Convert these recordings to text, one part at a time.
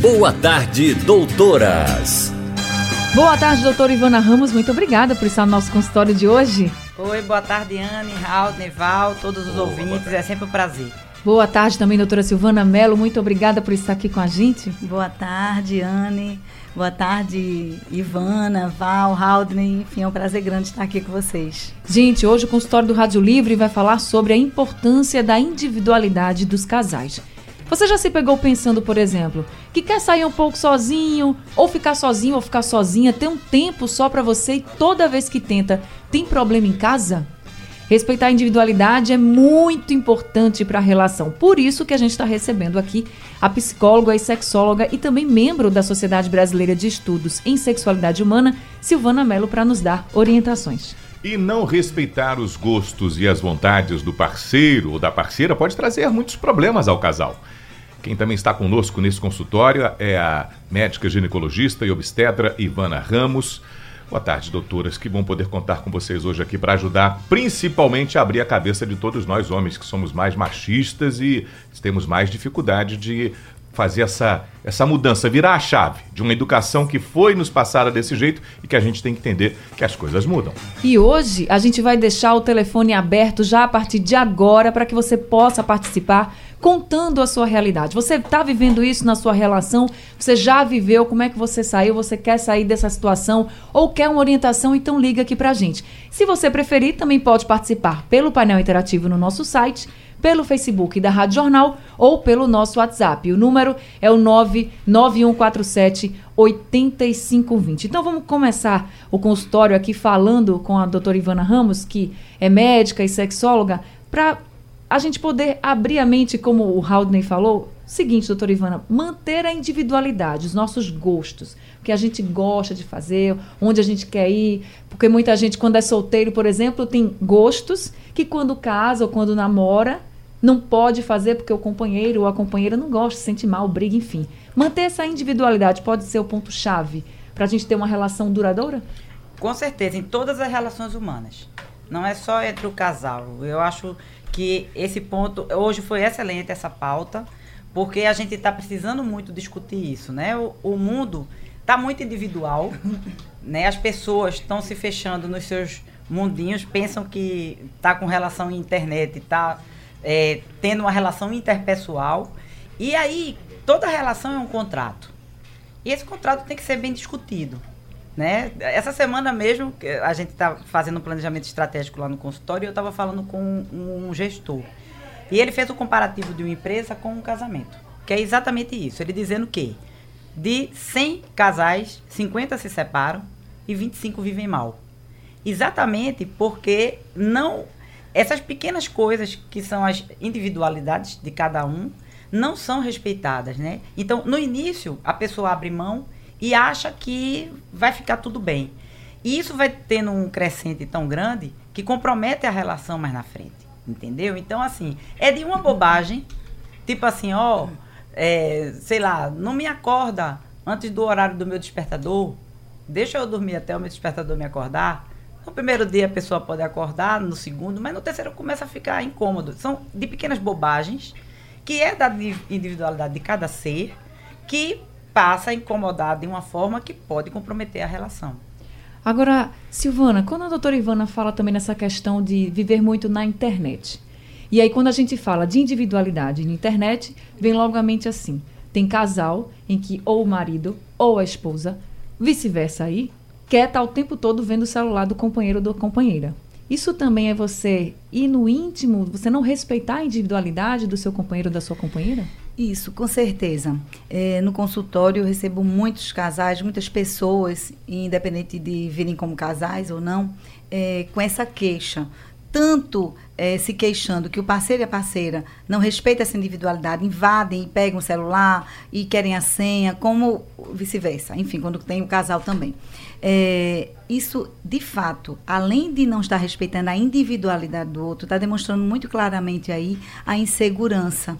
Boa tarde, doutoras. Boa tarde, doutora Ivana Ramos. Muito obrigada por estar no nosso consultório de hoje. Oi, boa tarde, Anne, Raul, Neval, todos os ouvintes. É sempre um prazer. Boa tarde também, doutora Silvana Mello. Muito obrigada por estar aqui com a gente. Boa tarde, Anne. Boa tarde, Ivana, Val, Haldney. Enfim, é um prazer grande estar aqui com vocês. Gente, hoje o consultório do Rádio Livre vai falar sobre a importância da individualidade dos casais. Você já se pegou pensando, por exemplo, que quer sair um pouco sozinho, ou ficar sozinho ou ficar sozinha, ter um tempo só para você e toda vez que tenta, tem problema em casa? Respeitar a individualidade é muito importante para a relação. Por isso que a gente está recebendo aqui a psicóloga e sexóloga e também membro da Sociedade Brasileira de Estudos em Sexualidade Humana, Silvana Mello, para nos dar orientações. E não respeitar os gostos e as vontades do parceiro ou da parceira pode trazer muitos problemas ao casal. Quem também está conosco nesse consultório é a médica ginecologista e obstetra Ivana Ramos. Boa tarde, doutoras. Que bom poder contar com vocês hoje aqui para ajudar, principalmente a abrir a cabeça de todos nós homens que somos mais machistas e temos mais dificuldade de fazer essa, essa mudança, virar a chave de uma educação que foi nos passada desse jeito e que a gente tem que entender que as coisas mudam. E hoje a gente vai deixar o telefone aberto já a partir de agora para que você possa participar contando a sua realidade. Você está vivendo isso na sua relação? Você já viveu? Como é que você saiu? Você quer sair dessa situação ou quer uma orientação? Então liga aqui para a gente. Se você preferir, também pode participar pelo painel interativo no nosso site pelo Facebook da Rádio Jornal ou pelo nosso WhatsApp. O número é o 99147 8520. Então vamos começar o consultório aqui falando com a doutora Ivana Ramos, que é médica e sexóloga, para a gente poder abrir a mente, como o Haldney falou, seguinte, doutora Ivana, manter a individualidade, os nossos gostos, o que a gente gosta de fazer, onde a gente quer ir, porque muita gente, quando é solteiro, por exemplo, tem gostos que quando casa ou quando namora, não pode fazer porque o companheiro ou a companheira não gosta, se sente mal, briga, enfim. Manter essa individualidade pode ser o ponto-chave para a gente ter uma relação duradoura? Com certeza, em todas as relações humanas. Não é só entre o casal. Eu acho que esse ponto, hoje foi excelente essa pauta, porque a gente está precisando muito discutir isso, né? O, o mundo está muito individual, né? As pessoas estão se fechando nos seus mundinhos, pensam que está com relação à internet, está é, tendo uma relação interpessoal. E aí, toda relação é um contrato. E esse contrato tem que ser bem discutido. Né? Essa semana mesmo, a gente está fazendo um planejamento estratégico lá no consultório e eu estava falando com um, gestor. E ele fez o comparativo de uma empresa com um casamento. Que é exatamente isso. Ele dizendo que de 100 casais, 50 se separam e 25 vivem mal. Exatamente porque não essas pequenas coisas que são as individualidades de cada um não são respeitadas, né? Então, no início, a pessoa abre mão e acha que vai ficar tudo bem. E isso vai tendo um crescente tão grande que compromete a relação mais na frente, entendeu? Então, assim, é de uma bobagem, tipo assim, ó, é, sei lá, não me acorda antes do horário do meu despertador, deixa eu dormir até o meu despertador me acordar, no primeiro dia a pessoa pode acordar, no segundo, mas no terceiro começa a ficar incômodo. São de pequenas bobagens, que é da individualidade de cada ser, que passa a incomodar de uma forma que pode comprometer a relação. Agora, Silvana, quando a doutora Ivana fala também nessa questão de viver muito na internet, e aí quando a gente fala de individualidade na internet, vem logo à mente assim, tem casal em que ou o marido ou a esposa, vice-versa aí, quer estar tá o tempo todo vendo o celular do companheiro ou da companheira. Isso também é você ir no íntimo, você não respeitar a individualidade do seu companheiro ou da sua companheira? Isso, com certeza. É, no consultório eu recebo muitos casais, muitas pessoas, independente de virem como casais ou não, é, com essa queixa. tanto eh, se queixando que o parceiro e a parceira não respeitam essa individualidade, invadem e pegam o celular e querem a senha, como vice-versa. Enfim, quando tem o casal também. É, isso, de fato, além de não estar respeitando a individualidade do outro, está demonstrando muito claramente aí a insegurança.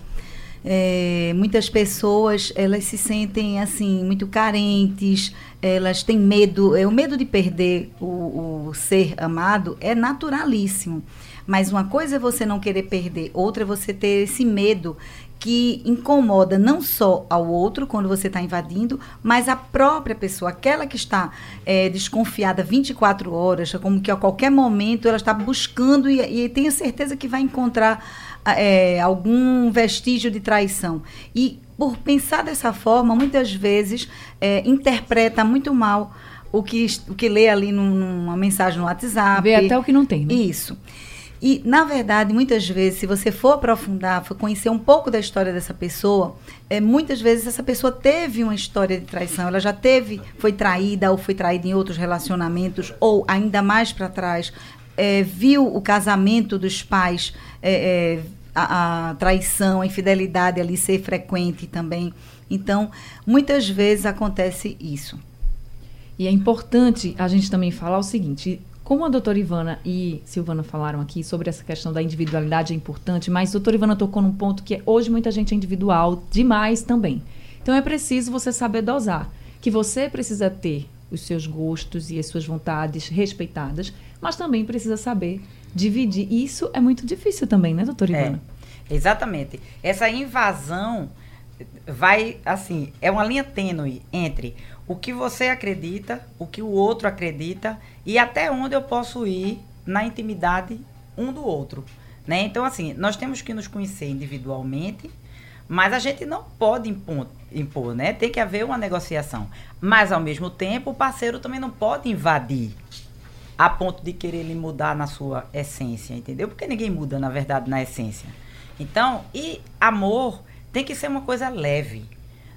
É, muitas pessoas elas se sentem assim muito carentes, elas têm medo, é, o medo de perder o, o ser amado é naturalíssimo. Mas uma coisa é você não querer perder, outra é você ter esse medo que incomoda não só ao outro quando você está invadindo, mas a própria pessoa, aquela que está é, desconfiada 24 horas, como que a qualquer momento ela está buscando e, e tenha certeza que vai encontrar é, algum vestígio de traição. E por pensar dessa forma, muitas vezes é, interpreta muito mal o que, o que lê ali numa mensagem no WhatsApp. Vê até o que não tem, né? Isso. E, na verdade, muitas vezes, se você for aprofundar, for conhecer um pouco da história dessa pessoa, é, muitas vezes essa pessoa teve uma história de traição, ela já teve, foi traída ou foi traída em outros relacionamentos, ou ainda mais para trás, é, viu o casamento dos pais, é, é, a, a traição, a infidelidade ali ser frequente também. Então, muitas vezes acontece isso. E é importante a gente também falar o seguinte: como a doutora Ivana e Silvana falaram aqui sobre essa questão da individualidade é importante, mas a doutora Ivana tocou num ponto que hoje muita gente é individual demais também. Então é preciso você saber dosar. Que você precisa ter os seus gostos e as suas vontades respeitadas, mas também precisa saber dividir. E isso é muito difícil também, né, doutora é, Ivana? É, exatamente. Essa invasão vai, assim, é uma linha tênue entre o que você acredita, o que o outro acredita e até onde eu posso ir na intimidade um do outro. Né? Então, assim, nós temos que nos conhecer individualmente, mas a gente não pode impor, impor, né? Tem que haver uma negociação. Mas, ao mesmo tempo, o parceiro também não pode invadir a ponto de querer lhe mudar na sua essência, entendeu? Porque ninguém muda, na verdade, na essência. Então, e amor tem que ser uma coisa leve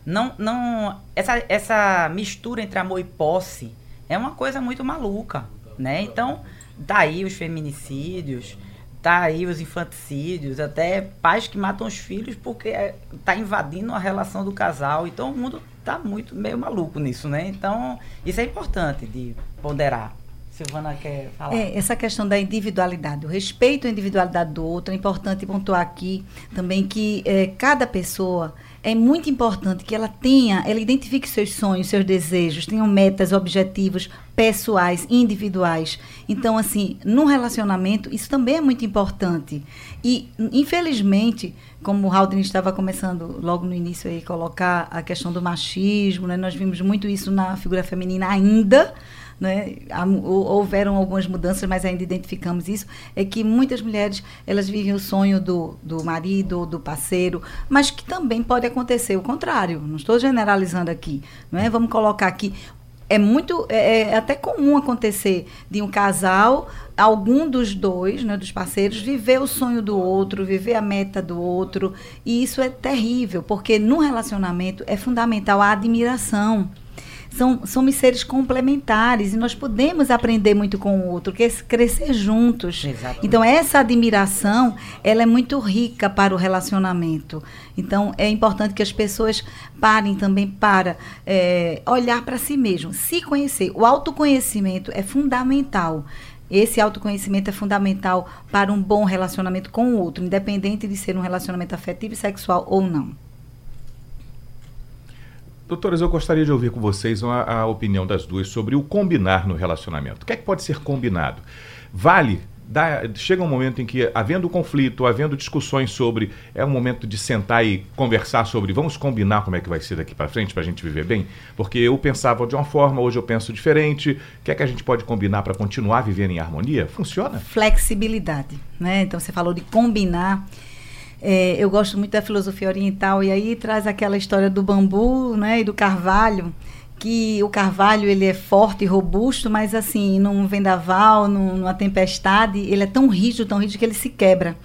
não, não essa, essa mistura entre amor e posse é uma coisa muito maluca, né? Então, daí tá os feminicídios, tá aí os infanticídios, até pais que matam os filhos porque é, tá invadindo a relação do casal. Então, o mundo tá muito meio maluco nisso, né? Então, isso é importante de ponderar. Silvana quer falar. É, essa questão da individualidade, o respeito à individualidade do outro, é importante pontuar aqui também que é, cada pessoa é muito importante que ela tenha, ela identifique seus sonhos, seus desejos, tenham metas, objetivos pessoais, individuais. Então, assim, no relacionamento, isso também é muito importante. E, infelizmente, como o Haldane estava começando logo no início aí, colocar a questão do machismo, né? nós vimos muito isso na figura feminina ainda, né, houveram algumas mudanças, mas ainda identificamos isso, é que muitas mulheres elas vivem o sonho do, do marido, do parceiro, mas que também pode acontecer o contrário. Não estou generalizando aqui, não é? Vamos colocar aqui. É muito é, é, até comum acontecer de um casal algum dos dois né, dos parceiros viver o sonho do outro viver a meta do outro. E isso é terrível porque no relacionamento é fundamental a admiração são, somos seres complementares e nós podemos aprender muito com o outro, que é crescer juntos. Exatamente. Então, essa admiração, ela é muito rica para o relacionamento. Então, é importante que as pessoas parem também para é, olhar para si mesmo, se conhecer. O autoconhecimento é fundamental. Esse autoconhecimento é fundamental para um bom relacionamento com o outro, independente de ser um relacionamento afetivo e sexual ou não. Doutoras, eu gostaria de ouvir com vocês a, a, opinião das duas sobre o combinar no relacionamento. O que é que pode ser combinado? Vale, dá, chega um momento em que, havendo conflito, havendo discussões sobre, é um momento de sentar e conversar sobre, vamos combinar como é que vai ser daqui para frente para a gente viver bem? Porque eu pensava de uma forma, hoje eu penso diferente. O que é que a gente pode combinar para continuar vivendo em harmonia? Funciona? Flexibilidade, né? Então você falou de combinar. É, eu gosto muito da filosofia oriental e aí traz aquela história do bambu né, e do carvalho, que o carvalho ele é forte e robusto, mas assim, num vendaval, num, numa tempestade, ele é tão rígido, tão rígido que ele se quebra.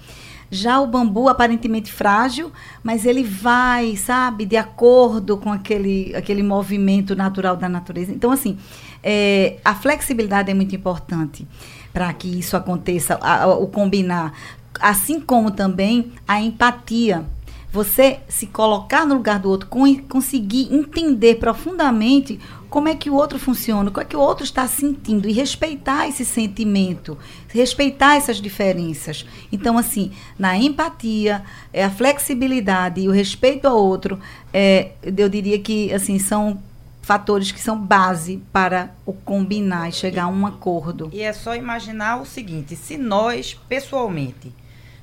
Já o bambu, aparentemente frágil, mas ele vai, sabe, de acordo com aquele, aquele movimento natural da natureza. Então, assim, é, a flexibilidade é muito importante para que isso aconteça, a, a, o combinar. Assim como também a empatia você se colocar no lugar do outro, conseguir entender profundamente como é que o outro funciona, como é que o outro está sentindo e respeitar esse sentimento, respeitar essas diferenças. Então, assim, na empatia, é, a flexibilidade e o respeito ao outro, é, eu diria que assim são fatores que são base para o combinar e chegar a um acordo. E é só imaginar o seguinte: se nós, pessoalmente,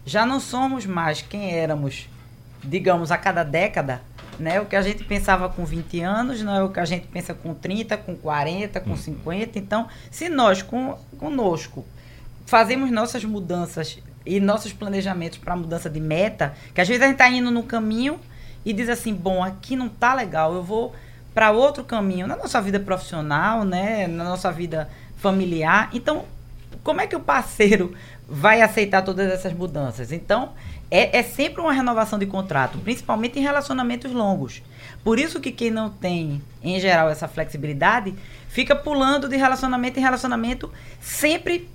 já não somos mais quem éramos digamos, a cada década, né? O que a gente pensava com 20 anos não é o que a gente pensa com 30, com 40, com 50. Hum. Então, se nós com, conosco fazemos nossas mudanças e nossos planejamentos para mudança de meta, que às vezes a gente está indo no caminho e diz assim, bom, aqui não tá legal, eu vou para outro caminho na nossa vida profissional, né, na nossa vida familiar. Então, como é que o parceiro vai aceitar todas essas mudanças? Então, é, é sempre uma renovação de contrato, principalmente em relacionamentos longos. Por isso que quem não tem, em geral, essa flexibilidade, fica pulando de relacionamento em relacionamento, sempre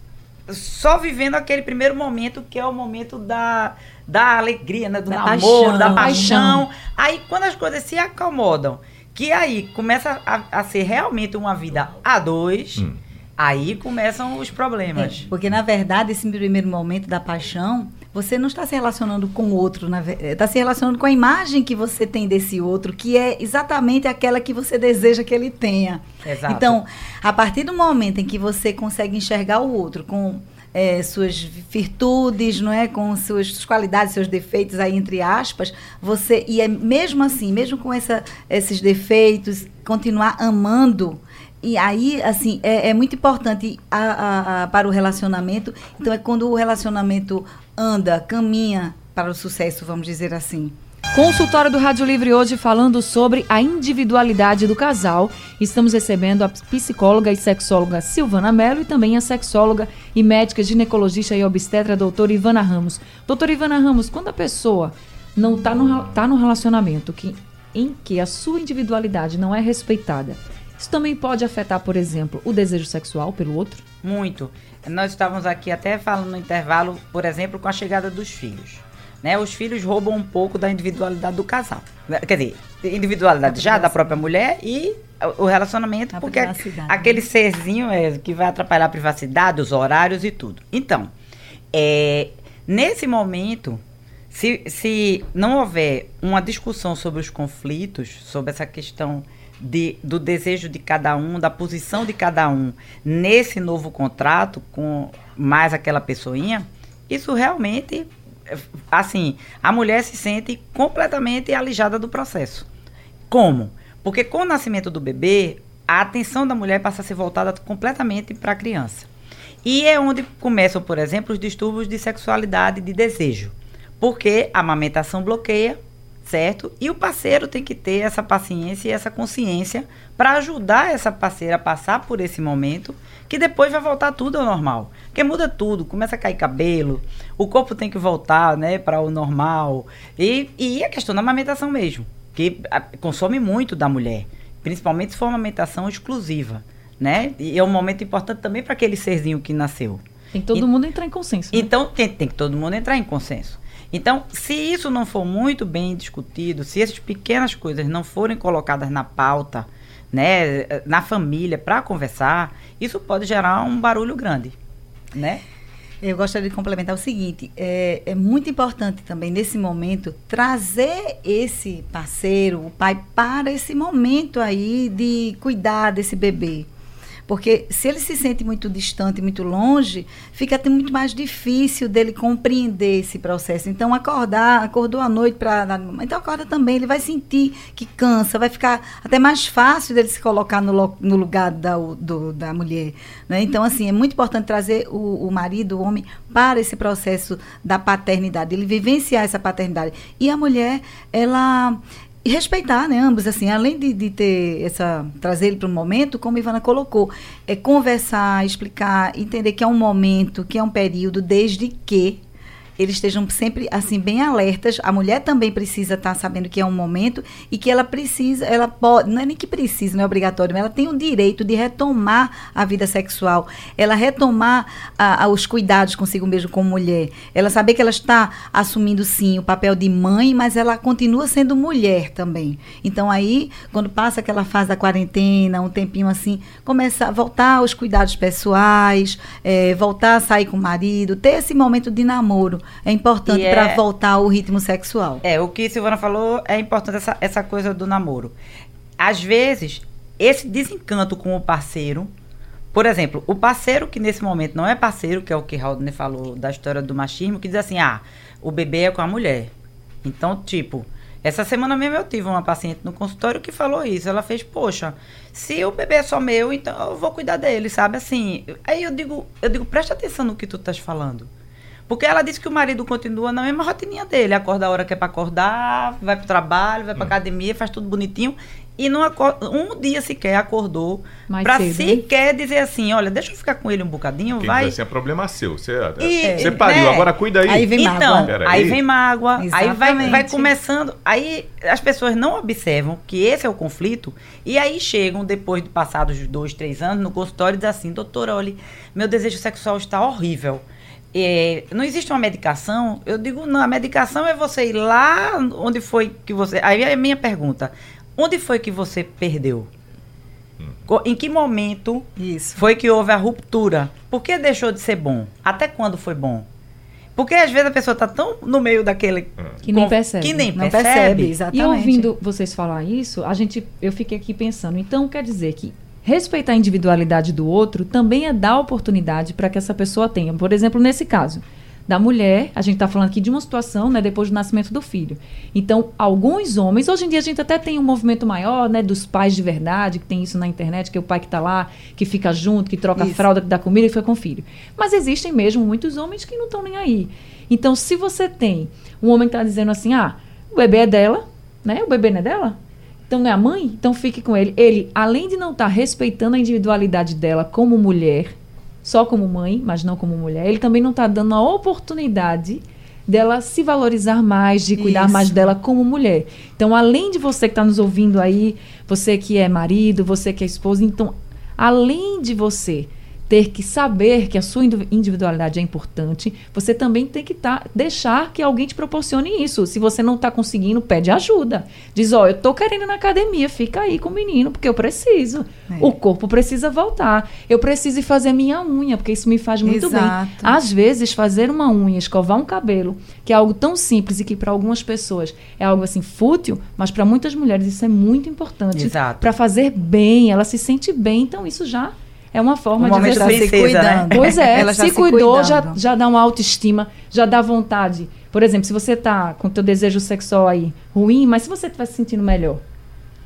só vivendo aquele primeiro momento, que é o momento da, da alegria, né? do da namoro, paixão, da paixão. Aí, quando as coisas se acomodam, que aí começa a, a ser realmente uma vida a dois, hum. Aí começam os problemas. É, porque, na verdade, esse primeiro momento da paixão você não está se relacionando com o outro, está se relacionando com a imagem que você tem desse outro, que é exatamente aquela que você deseja que ele tenha. Exato. Então, a partir do momento em que você consegue enxergar o outro com é, suas virtudes, não é, com suas, suas, qualidades, seus defeitos aí entre aspas, você e é mesmo assim, mesmo com essa, esses defeitos, continuar amando e aí, assim, é, é muito importante a, a, a, para o relacionamento. Então, é quando o relacionamento anda, caminha para o sucesso, vamos dizer assim. Consultório do Rádio Livre hoje falando sobre a individualidade do casal. Estamos recebendo a psicóloga e sexóloga Silvana Mello e também a sexóloga e médica ginecologista e obstetra doutora Ivana Ramos. Doutora Ivana Ramos, quando a pessoa não está no, tá no relacionamento que, em que a sua individualidade não é respeitada, isso também pode afetar, por exemplo, o desejo sexual pelo outro? Muito. Nós estávamos aqui até falando no intervalo, por exemplo, com a chegada dos filhos. Né? Os filhos roubam um pouco da individualidade do casal. Quer dizer, individualidade já da própria mulher e o relacionamento, a porque aquele serzinho é, que vai atrapalhar a privacidade, os horários e tudo. Então, é, nesse momento, se, se não houver uma discussão sobre os conflitos, sobre essa questão de, do desejo de cada um, da posição de cada um nesse novo contrato com mais aquela pessoinha, isso realmente, assim, a mulher se sente completamente alijada do processo. Como? Porque com o nascimento do bebê, a atenção da mulher passa a ser voltada completamente para a criança. E é onde começam, por exemplo, os distúrbios de sexualidade e de desejo. Porque a amamentação bloqueia certo? E o parceiro tem que ter essa paciência e essa consciência para ajudar essa parceira a passar por esse momento, que depois vai voltar tudo ao normal. Porque muda tudo, começa a cair cabelo, o corpo tem que voltar, né, para o normal. E, e a questão da amamentação mesmo, que a, consome muito da mulher, principalmente se for uma amamentação exclusiva, né? E é um momento importante também para aquele serzinho que nasceu. Tem que todo e, mundo entrar em consenso. Né? Então tem, tem que todo mundo entrar em consenso. Então, se isso não for muito bem discutido, se essas pequenas coisas não forem colocadas na pauta, né, na família para conversar, isso pode gerar um barulho grande, né? Eu gostaria de complementar o seguinte: é, é, muito importante também, nesse momento, trazer esse parceiro, o pai, para esse momento aí de cuidar desse bebê. Porque se ele se sente muito distante, muito longe, fica até muito mais difícil dele compreender esse processo. Então, acordar, acordou à noite para. Então, acorda também, ele vai sentir que cansa, vai ficar até mais fácil dele se colocar no, no lugar da, do, da mulher. Né? Então, assim, é muito importante trazer o, o marido, o homem, para esse processo da paternidade, ele vivenciar essa paternidade. E a mulher, ela e respeitar, né, ambos, assim, além de, de ter essa, trazer ele para um momento, como a Ivana colocou, é conversar, explicar, entender que é um momento, que é um período, desde que eles estejam sempre assim bem alertas. A mulher também precisa estar sabendo que é um momento e que ela precisa, ela pode, não é nem que precisa, não é obrigatório, mas ela tem o direito de retomar a vida sexual, ela retomar a, a, os cuidados consigo mesmo como mulher, ela saber que ela está assumindo sim o papel de mãe, mas ela continua sendo mulher também. Então aí, quando passa aquela fase da quarentena, um tempinho assim, começa a voltar aos cuidados pessoais, é, voltar a sair com o marido, ter esse momento de namoro é importante para é- voltar ao ritmo sexual. É, o que Silvana falou é importante essa, essa coisa do namoro. Às vezes, esse desencanto com o parceiro, por exemplo, o parceiro que nesse momento não é parceiro, que é o que Haldner falou da história do machismo, que diz assim, ah, o bebê é com a mulher. Então, tipo, essa semana mesmo eu tive uma paciente no consultório que falou isso. Ela fez, poxa, se o bebê é só meu, então eu vou cuidar dele, sabe? Assim, aí eu digo, eu digo, presta atenção no que tu estás falando. Porque ela disse que o marido continua na mesma rotininha dele. Acorda a hora que é pra acordar, vai pro trabalho, vai pra academia, faz tudo bonitinho. E não acorda, um dia sequer acordou né? sequer dizer assim, olha, deixa eu ficar com ele um bocadinho, Quem vai. assim, é problema seu. Você, E- você pariu, né? agora cuida aí. Aí vem então, mágoa. Peraí. aí vem mágoa, aí vai, Exatamente. vai começando. Aí as pessoas não observam que esse é o conflito, e aí chegam, depois de passados dois, três anos, no consultório e dizem assim: doutora, olha, meu desejo sexual está horrível. É, não existe uma medicação? Eu digo, não, a medicação é você ir lá onde foi que você. Aí é a minha pergunta: onde foi que você perdeu? Co- Em que momento Isso. foi que houve a ruptura. Por que deixou de ser bom? Até quando foi bom? Porque às vezes a pessoa está tão no meio daquele. Que nem percebe. Que nem Não percebe. percebe, exatamente. E ouvindo vocês falar isso, a gente, eu fiquei aqui pensando. Então, quer dizer que respeitar a individualidade do outro também é dar oportunidade para que essa pessoa tenha. Por exemplo, nesse caso da mulher, a gente está falando aqui de uma situação, né, depois do nascimento do filho. Então, alguns homens, hoje em dia a gente até tem um movimento maior, né, dos pais de verdade, que tem isso na internet, que é o pai que está lá, que fica junto, que troca a fralda, que dá comida e fica com o filho. Mas existem mesmo muitos homens que não estão nem aí. Então, se você tem um homem que está dizendo assim, ah, o bebê é dela, né? O bebê não é dela? Então não é a mãe? Então fique com ele. Ele, além de não estar respeitando a individualidade dela como mulher, só como mãe, mas não como mulher, ele também não está dando a oportunidade dela se valorizar mais, de cuidar Isso. mais dela como mulher. Então, além de você que está nos ouvindo aí, você que é marido, você que é esposa, então, além de você ter que saber que a sua indiv- individualidade é importante, você também tem que tá, deixar que alguém te proporcione isso. Se você não está conseguindo, pede ajuda. Diz, ó, eu tô querendo ir na academia, fica aí com o menino, porque eu preciso. É. O corpo precisa voltar. Eu preciso ir fazer minha unha, porque isso me faz muito Exato. bem. Às vezes, fazer uma unha, escovar um cabelo, que é algo tão simples e que para algumas pessoas é algo assim fútil, mas para muitas mulheres isso é muito importante. Exato. Para fazer bem, ela se sente bem, então isso já é uma forma Um de você se princesa, né? cuidando. Pois é, Ela já se, se cuidou, já, já dá uma autoestima, já dá vontade. Por exemplo, se você tá com teu desejo sexual aí ruim, mas se você estiver se sentindo melhor,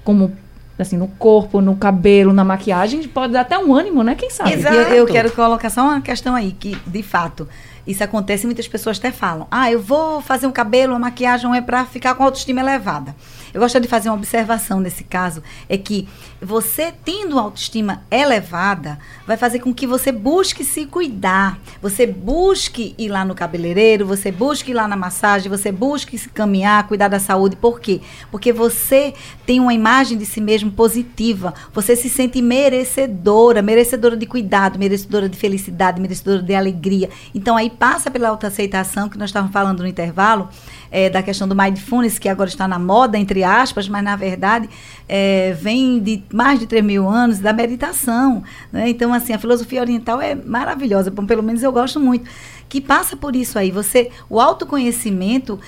como assim, no corpo, no cabelo, na maquiagem, pode dar até um ânimo, né? Quem sabe? Exato. Eu, eu quero colocar só uma questão aí, que de fato isso acontece e muitas pessoas até falam: ah, eu vou fazer um cabelo, uma maquiagem é para ficar com a autoestima elevada. Eu gostaria de fazer uma observação nesse caso: é que você tendo autoestima elevada, vai fazer com que você busque se cuidar, você busque ir lá no cabeleireiro, você busque ir lá na massagem, você busque se caminhar, cuidar da saúde. Por quê? Porque você tem uma imagem de si mesmo positiva, você se sente merecedora, merecedora de cuidado, merecedora de felicidade, merecedora de alegria. Então aí passa pela autoaceitação que nós estávamos falando no intervalo, eh, da questão do mindfulness, que agora está na moda, entre aspas, mas na verdade eh, vem de mais de 3 mil anos da meditação. né? Então, assim, a filosofia oriental é maravilhosa, pelo menos eu gosto muito, que passa por isso aí. Você, o autoconhecimento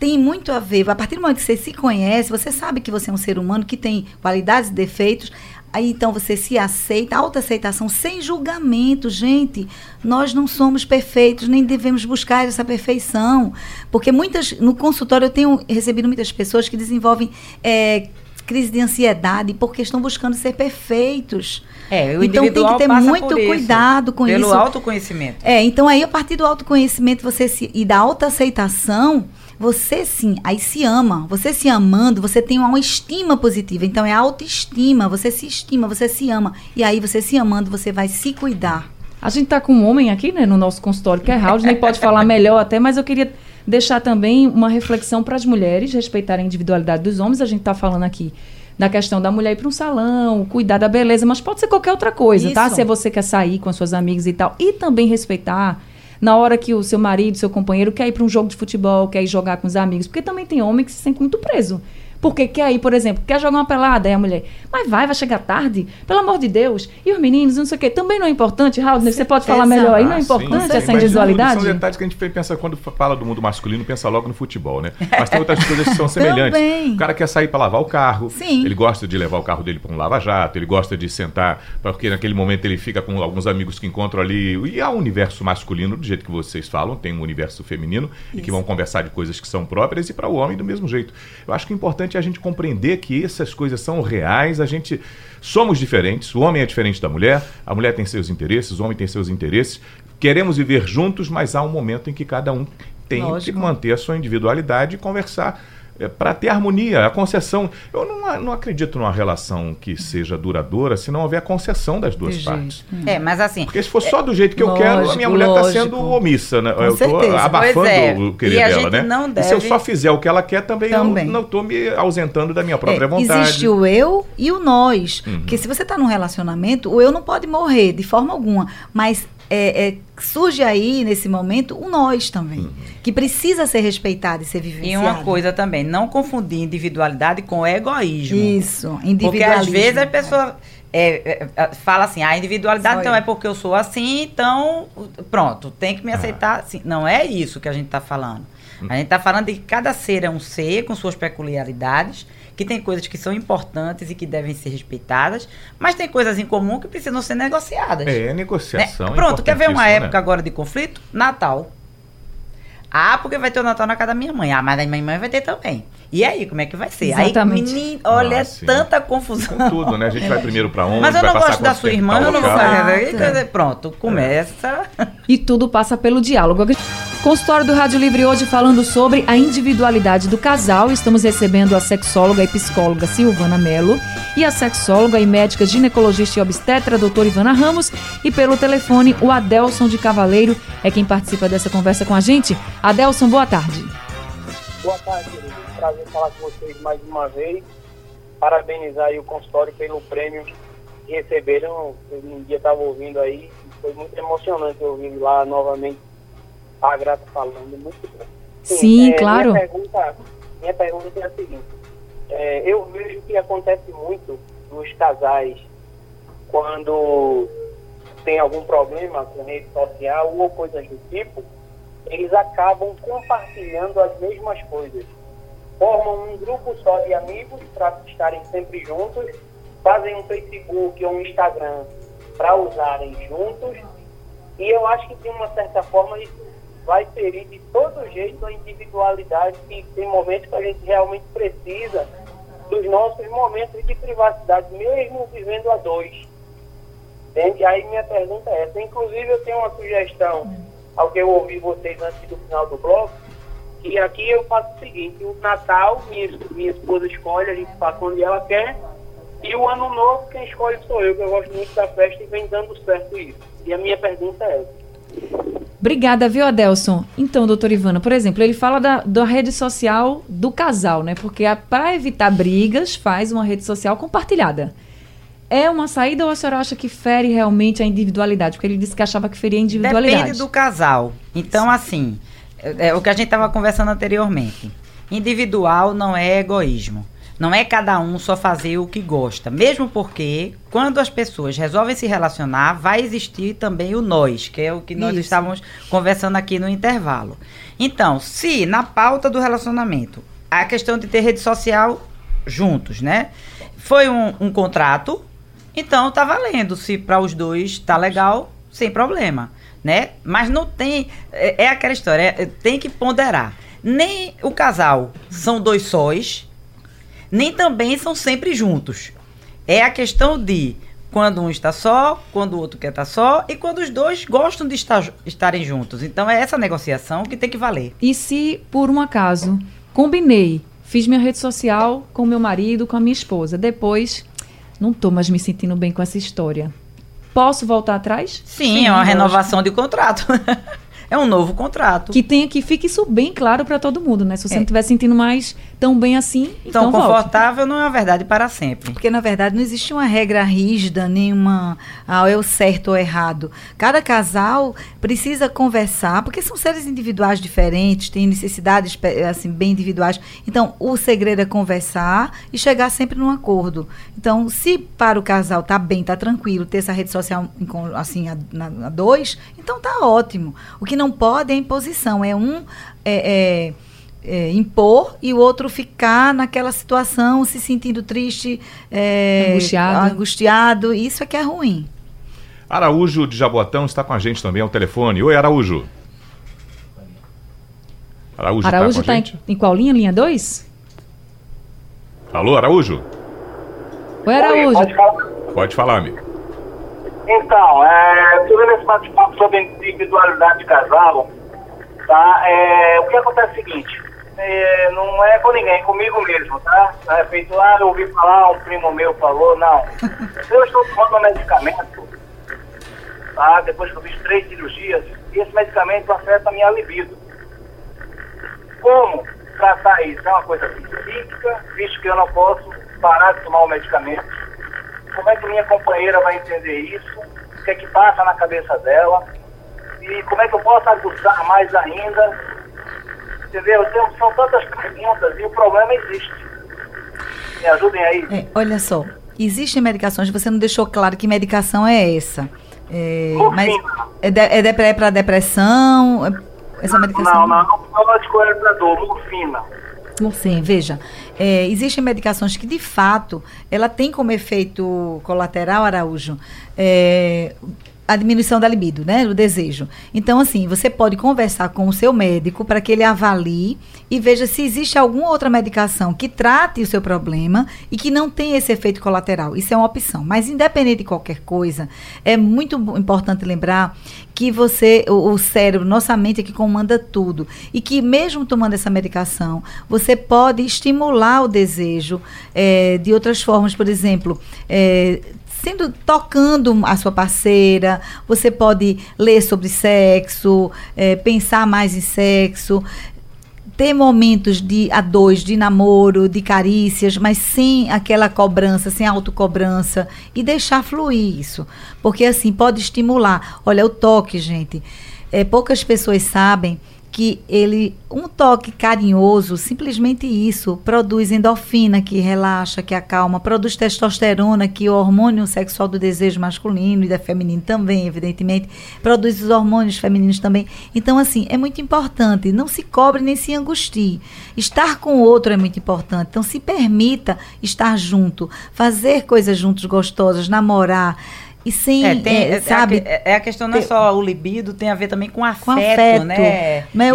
tem muito a ver. A partir do momento que você se conhece, você sabe que você é um ser humano que tem qualidades e defeitos. Aí então você se aceita, autoaceitação sem julgamento, gente. Nós não somos perfeitos, nem devemos buscar essa perfeição. Porque muitas, no consultório eu tenho recebido muitas pessoas que desenvolvem eh, crise de ansiedade porque estão buscando ser perfeitos. É, o então tem que ter muito isso, cuidado com pelo isso. autoconhecimento. É, então aí a partir do autoconhecimento você se, e da autoaceitação, você sim, aí se ama. Você se amando, você tem uma estima positiva. Então é autoestima, você se estima, você se ama. E aí você se amando, você vai se cuidar. A gente está com um homem aqui, né, no nosso consultório, que é Raul, nem pode falar melhor até, mas eu queria deixar também uma reflexão para as mulheres respeitarem a individualidade dos homens. A gente está falando aqui da questão da mulher ir para um salão, cuidar da beleza, mas pode ser qualquer outra coisa, tá? Isso. Se você quer sair com as suas amigas e tal. E também respeitar na hora que o seu marido, seu companheiro quer ir para um jogo de futebol, quer ir jogar com os amigos. Porque também tem homem que se sente muito preso. Porque quer ir, por exemplo, quer jogar uma pelada, aí a mulher, mas vai, vai chegar tarde, pelo amor de Deus. E os meninos, não sei o quê. Também não é importante, Raul, você pode falar melhor aí, não é Ah, sim, importante sim, essa mas individualidade? São detalhes que a gente pensa quando fala do mundo masculino, pensa logo no futebol, né? Mas tem outras coisas que são semelhantes. Também. O cara quer sair para lavar o carro, Sim. ele gosta de levar o carro dele para um lava-jato, ele gosta de sentar, porque naquele momento ele fica com alguns amigos que encontram ali. E há um universo masculino, do jeito que vocês falam, tem um universo feminino, e que vão conversar de coisas que são próprias, e para o homem do mesmo jeito. Eu acho que o importante é a gente compreender que essas coisas são reais, a gente. Somos diferentes, o homem é diferente da mulher, a mulher tem seus interesses, o homem tem seus interesses. Queremos viver juntos, mas há um momento em que cada um tem Lógico. que manter a sua individualidade e conversar para ter harmonia, a concessão. Eu não, não acredito numa relação que seja duradoura se não houver a concessão das duas De partes. É, mas assim, Porque se for só do jeito que eu Lógico, quero, a minha mulher está sendo omissa, né? Com eu estou abafando é. o querer dela, gente né? não E se eu deve- só fizer o que ela quer, também, Também. eu não estou me ausentando da minha própria É, vontade. Existe o eu e o nós. Uhum. Porque se você está num relacionamento, o eu não pode morrer de forma alguma. Mas é, é, surge aí, nesse momento, o nós também. Uhum. Que precisa ser respeitado e ser vivenciado. e uma coisa também, não confundir individualidade com egoísmo. Isso, Porque individualismo. às vezes a pessoa é, é, é, fala assim, a individualidade Só então eu. é porque eu sou assim, então pronto, tem Ah. que me aceitar assim. Não é isso que a gente está falando. A gente está falando de que cada ser é um ser com suas peculiaridades, que tem coisas que são importantes e que devem ser respeitadas, mas tem coisas em comum que precisam ser negociadas. É, né? negociação. é Pronto, quer ver uma época né? agora de conflito? Natal. Ah, porque vai ter o Natal na casa da minha mãe. Ah, mas a minha mãe vai ter também. E aí, como é que vai ser? Exatamente. Aí, menino, olha, Ah, é sim. tanta confusão. Com tudo, né? A gente vai primeiro para onde, Mas eu não gosto da sua irmã, eu não vou fazer. Aí, Exato. quer dizer, Pronto, começa. E tudo passa pelo diálogo. Consultório do Rádio Livre hoje falando sobre a individualidade do casal. Estamos recebendo a sexóloga e psicóloga Silvana Mello e a sexóloga e médica ginecologista e obstetra doutora Ivana Ramos e pelo telefone o Adelson de Cavaleiro é quem participa dessa conversa com a gente. Adelson, boa tarde. Boa tarde, querido. Prazer falar com vocês mais uma vez. Parabenizar o consultório pelo prêmio que receberam. Um dia estava ouvindo aí. Foi muito emocionante ouvir lá novamente a Grata falando. Muito bom. Sim, é, claro. Minha pergunta, minha pergunta é a seguinte. É, eu vejo que acontece muito nos casais quando tem algum problema com rede social ou coisas do tipo, eles acabam compartilhando as mesmas coisas. Formam um grupo só de amigos para estarem sempre juntos, fazem um Facebook ou um Instagram para usarem juntos, e eu acho que de uma certa forma isso vai ferir de todo jeito a individualidade que tem momentos que a gente realmente precisa dos nossos momentos de privacidade, mesmo vivendo a dois. Entende? Aí minha pergunta é essa. Inclusive eu tenho uma sugestão ao que eu ouvi vocês antes do final do bloco, que aqui eu faço o seguinte, o Natal, minha, minha esposa escolhe, a gente passa onde ela quer, e o Ano Novo, quem escolhe sou eu, que eu gosto muito da festa e vem dando certo isso. E a minha pergunta é essa. Obrigada, viu, Adelson? Então, doutor Ivana, por exemplo, ele fala da, da rede social do casal, né? Porque para evitar brigas, faz uma rede social compartilhada. É uma saída ou a senhora acha que fere realmente a individualidade? Porque ele disse que achava que feria a individualidade. Depende do casal. Então, assim, é, é o que a gente estava conversando anteriormente. Individual não é egoísmo. Não é cada um só fazer o que gosta. Mesmo porque, quando as pessoas resolvem se relacionar, vai existir também o nós, que é o que nós Isso. estávamos conversando aqui no intervalo. Então, se na pauta do relacionamento a questão de ter rede social juntos, né? Foi um, um contrato, então tá valendo. Se para os dois tá legal, sem problema, né? Mas não tem. É, é aquela história, é- tem que ponderar. Nem o casal são dois sóis, nem também são sempre juntos. É a questão de quando um está só, quando o outro quer estar só e quando os dois gostam de estar, estarem juntos. Então é essa negociação que tem que valer. E se, por um acaso, combinei, fiz minha rede social com meu marido, com a minha esposa, depois não tô mais me sentindo bem com essa história. Posso voltar atrás? Sim, é uma lógico. renovação de contrato. é um novo contrato. Que tenha que fique isso bem claro para todo mundo, né? Se você É. não estiver sentindo mais tão bem assim, então, Então, volte. confortável não é uma verdade para sempre. Porque, na verdade, não existe uma regra rígida, nenhuma ah, é o certo ou errado. Cada casal precisa conversar, porque são seres individuais diferentes, têm necessidades assim, bem individuais. Então, o segredo é conversar e chegar sempre num acordo. Então, se para o casal tá bem, tá tranquilo, ter essa rede social assim, a, na- a dois, então tá ótimo. O que não pode é imposição, é um. é- é, é, impor e o outro ficar naquela situação se sentindo triste, é, Angustiado. angustiado. Isso é que é ruim. Araújo de Jabotão está com a gente também ao telefone. Oi, Araújo. Araújo, Araújo está com a tá gente? em, em qual linha? Linha 2? Alô, Araújo? Oi, Araújo. Pode falar. Pode falar, amigo. Então, é, sobre esse bate-papo sobre individualidade de casal, tá? É, o que acontece é o seguinte, é, não é com ninguém, é comigo mesmo, tá? Não é feito, ah, eu ouvi falar, um primo meu falou, não. Eu estou tomando medicamento, tá? Depois que eu fiz três cirurgias, esse medicamento afeta a minha libido. Como tratar isso? É uma coisa psíquica, visto que eu não posso parar de tomar o medicamento. Como é que minha companheira vai entender isso? O que é que passa na cabeça dela? E como é que eu posso aguçar mais ainda? Entendeu? Então, são tantas perguntas e o problema existe. Me ajudem aí. É, olha só, existem medicações, você não deixou claro que medicação é essa. É, mas Morfina. é, de, é, depre- é para depressão? É- essa medicação? Não, não, não psicológico é pra dor, morfina. Sim, veja, é, existem medicações que de fato ela tem como efeito colateral, Araújo, é, a diminuição da libido, né, o desejo. Então, assim, você pode conversar com o seu médico para que ele avalie e veja se existe alguma outra medicação que trate o seu problema e que não tenha esse efeito colateral. Isso é uma opção. Mas independente de qualquer coisa, é muito importante lembrar que você, o, o cérebro, nossa mente é que comanda tudo. E que mesmo tomando essa medicação, você pode estimular o desejo eh, de outras formas, por exemplo, eh, sendo tocando a sua parceira, você pode ler sobre sexo, eh, pensar mais em sexo, ter momentos de a dois, de namoro, de carícias, mas sem aquela cobrança, sem autocobrança e deixar fluir isso. Porque assim pode estimular. Olha, o toque, gente. É, poucas pessoas sabem que ele um toque carinhoso, simplesmente isso, produz endorfina que relaxa, que acalma, produz testosterona, que é o hormônio sexual do desejo masculino e da feminino também, evidentemente, produz os hormônios femininos também. Então assim, é muito importante, não se cobre nem se angustie. Estar com o outro é muito importante. Então se permita estar junto, fazer coisas juntos gostosas, namorar e sem, É, tem, é, é, sabe, é, a, é a questão não é só o libido, tem a ver também com afeto, afeto, né?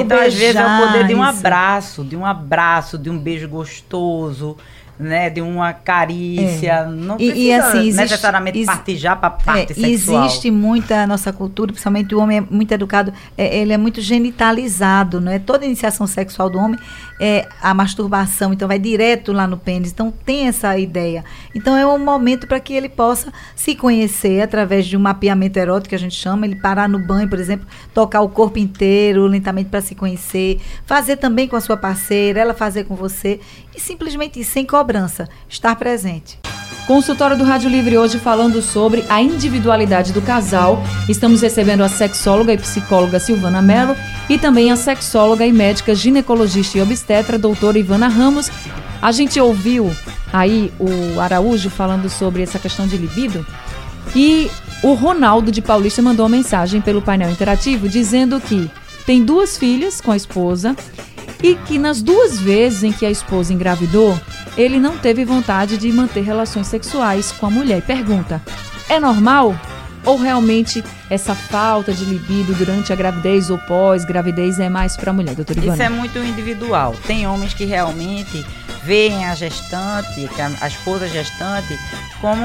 Então, às vezes, é o poder de um beijar, abraço, de um abraço, de um beijo gostoso, né? De uma carícia. Não E- e, precisa assim, existe- necessariamente exi- partir já para parte É, sexual. Existe muita nossa cultura, principalmente o homem é muito educado, é, ele é muito genitalizado, não é? Toda iniciação sexual do homem é a masturbação, então vai direto lá no pênis. Então tem essa ideia. Então é um momento para que ele possa se conhecer através de um mapeamento erótico que a gente chama, ele parar no banho, por exemplo, tocar o corpo inteiro lentamente para se conhecer, fazer também com a sua parceira, ela fazer com você e simplesmente sem cobrança, estar presente. Consultório do Rádio Livre hoje falando sobre a individualidade do casal. Estamos recebendo a sexóloga e psicóloga Silvana Mello e também a sexóloga e médica ginecologista e obstetra doutora Ivana Ramos. A gente ouviu aí o Araújo falando sobre essa questão de libido e o Ronaldo de Paulista mandou uma mensagem pelo painel interativo dizendo que tem duas filhas com a esposa e que nas duas vezes em que a esposa engravidou, ele não teve vontade de manter relações sexuais com a mulher. E pergunta: é normal? Ou realmente essa falta de libido durante a gravidez ou pós-gravidez é mais para a mulher, doutora Ivana? Isso é muito individual. Tem homens que realmente veem a gestante, a esposa gestante, como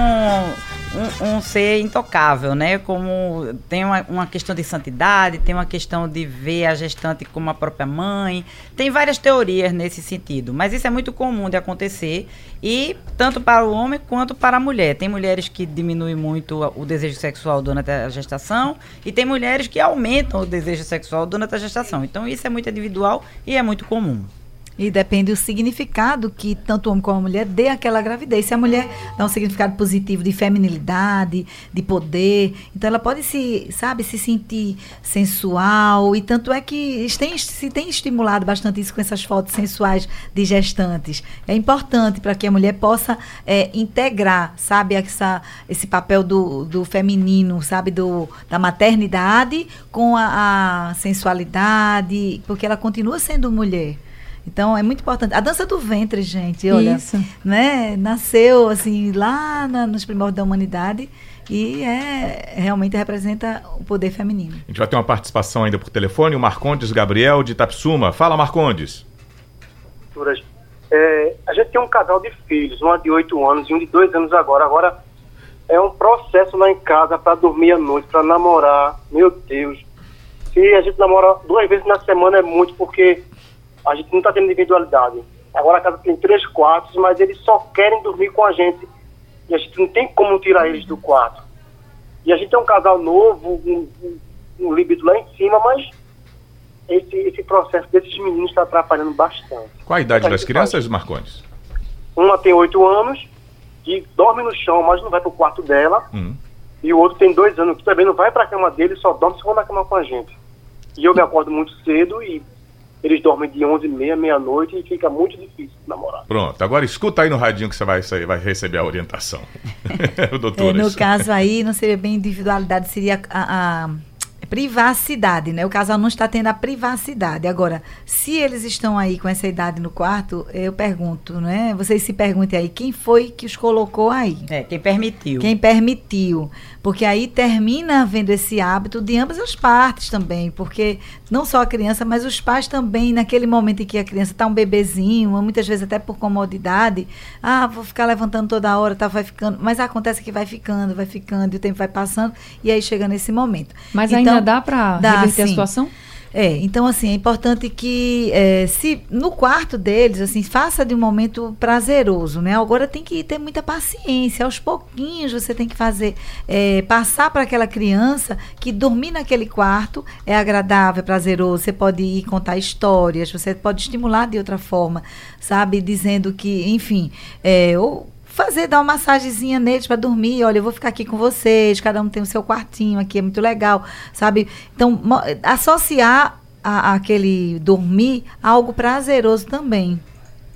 um, um, ser intocável, né? Como tem uma, uma, questão de santidade, tem uma questão de ver a gestante como a própria mãe. Tem várias teorias nesse sentido, mas isso é muito comum de acontecer e tanto para o homem quanto para a mulher. Tem mulheres que diminuem muito o desejo sexual durante a gestação e tem mulheres que aumentam o desejo sexual durante a gestação. Então isso é muito individual e é muito comum. E depende do significado que tanto o homem como a mulher dê àquela gravidez. Se a mulher dá um significado positivo de feminilidade, de poder, então ela pode se, sabe, se sentir sensual. E tanto é que tem, se tem estimulado bastante isso com essas fotos sensuais de gestantes. É importante para que a mulher possa é, integrar, sabe, essa, esse papel do, do feminino, sabe, do, da maternidade com a, a sensualidade, porque ela continua sendo mulher. Então é muito importante. A dança do ventre, gente, olha, Isso. né, nasceu assim lá na, nos primórdios da humanidade e é realmente representa o poder feminino. A gente vai ter uma participação ainda por telefone, o Marcondes Gabriel de Tapsuma. Fala, Marcondes. É, a gente tem um casal de filhos, uma de 8 anos e um de 2 anos agora. Agora é um processo lá em casa para dormir à noite, para namorar. Meu Deus. Se a gente namora duas vezes na semana é muito, porque a gente não está tendo individualidade. Agora a casa tem três quartos, mas eles só querem dormir com a gente e a gente não tem como tirar eles do quarto. E a gente é um casal novo, um, um, um libido lá em cima, mas esse, esse processo desses meninos está atrapalhando bastante. Qual a idade das crianças, faz? Marcondes? Uma tem oito anos, que dorme no chão, mas não vai para o quarto dela. Hum. E o outro tem dois anos, que também não vai para a cama dele, só dorme se for na cama com a gente. E eu me acordo muito cedo e eles dormem de 11 e meia, meia-noite e fica muito difícil namorar. Pronto, agora escuta aí no radinho que você vai, vai receber a orientação. Doutora. É, no caso aí, não seria bem individualidade, seria a, a privacidade, né? O casal não está tendo a privacidade. Agora, se eles estão aí com essa idade no quarto, eu pergunto, né? Vocês se perguntem aí, quem foi que os colocou aí? É, quem permitiu. Quem permitiu. Porque aí termina vendo esse hábito de ambas as partes também, porque não só a criança, mas os pais também, naquele momento em que a criança está um bebezinho, muitas vezes até por comodidade, ah, vou ficar levantando toda hora, tá, vai ficando, mas acontece que vai ficando, vai ficando, e o tempo vai passando, e aí chega nesse momento. Mas então, ainda dá para reverter sim. a situação? É, então assim, é importante que é, se no quarto deles, assim, faça de um momento prazeroso, né? Agora tem que ter muita paciência, aos pouquinhos você tem que fazer, é, passar para aquela criança que dormir naquele quarto é agradável, é prazeroso, você pode ir contar histórias, você pode estimular de outra forma, sabe? Dizendo que, enfim, é, ou fazer, dar uma massagenzinha neles para dormir. Olha, eu vou ficar aqui com vocês, cada um tem o seu quartinho aqui, é muito legal, sabe? Então, associar a aquele dormir a algo prazeroso também.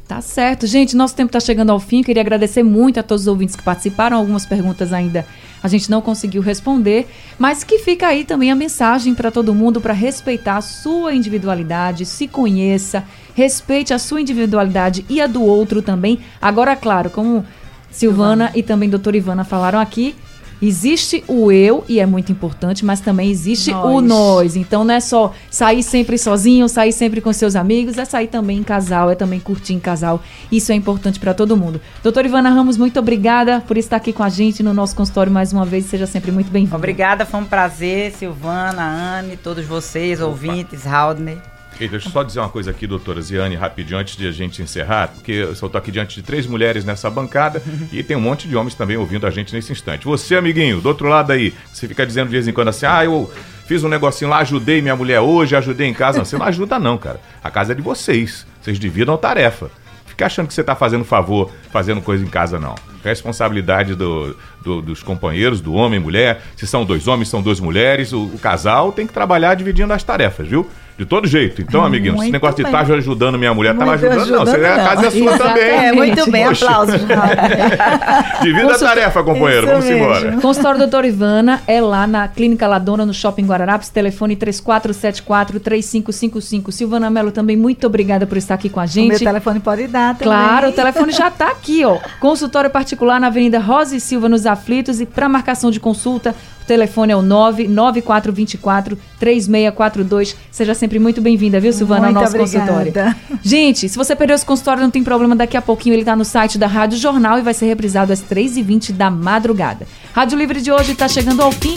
Tá certo. Gente, nosso tempo está chegando ao fim. Queria agradecer muito a todos os ouvintes que participaram. Algumas perguntas ainda a gente não conseguiu responder, mas que fica aí também a mensagem para todo mundo para respeitar a sua individualidade, se conheça, respeite a sua individualidade e a do outro também. Agora, claro, como Silvana e também doutora Ivana falaram aqui. Existe o eu, e é muito importante, mas também existe nós. o nós. Então não é só sair sempre sozinho, sair sempre com seus amigos, é sair também em casal, é também curtir em casal. Isso é importante para todo mundo. Doutora Ivana Ramos, muito obrigada por estar aqui com a gente no nosso consultório mais uma vez. Seja sempre muito bem-vinda. Obrigada, foi um prazer, Silvana, Anne, todos vocês, Opa. ouvintes, Haldner. E deixa eu só dizer uma coisa aqui, doutora Ziane, rapidinho, antes de a gente encerrar, porque eu estou aqui diante de três mulheres nessa bancada e tem um monte de homens também ouvindo a gente nesse instante. Você, amiguinho, do outro lado aí, você fica dizendo de vez em quando assim, ah, eu fiz um negocinho lá, ajudei minha mulher hoje, ajudei em casa. Não, você não ajuda não, cara. A casa é de vocês. Vocês dividam a tarefa. Fica achando que você está fazendo favor, fazendo coisa em casa, não. Responsabilidade do, do, dos companheiros, do homem e mulher. Se são dois homens, são duas mulheres. O, o casal tem que trabalhar dividindo as tarefas, viu? De todo jeito. Então, amiguinho, muito esse negócio bem. de estar tá ajudando minha mulher, tá muito ajudando, ajudando, não. Você, não. A casa é sua Exatamente. também. É, muito bem, Poxa. aplausos. Divida a tarefa, companheiro. Isso Vamos mesmo. embora. Consultório doutora Ivana é lá na Clínica Ladona, no Shopping Guararapes. Telefone 3474-3555. Silvana Mello, também muito obrigada por estar aqui com a gente. O meu telefone pode dar também. Claro, o telefone já está aqui, ó. Consultório particular na Avenida Rosa e Silva, nos Aflitos. E para marcação de consulta, O telefone é o 99424 3642. Seja sempre muito bem-vinda, viu, Silvana, Muito ao nosso obrigada. consultório. Gente, se você perdeu esse consultório, não tem problema, daqui a pouquinho ele está no site da Rádio Jornal e vai ser reprisado às 3h20 da madrugada. Rádio Livre de hoje está chegando ao fim.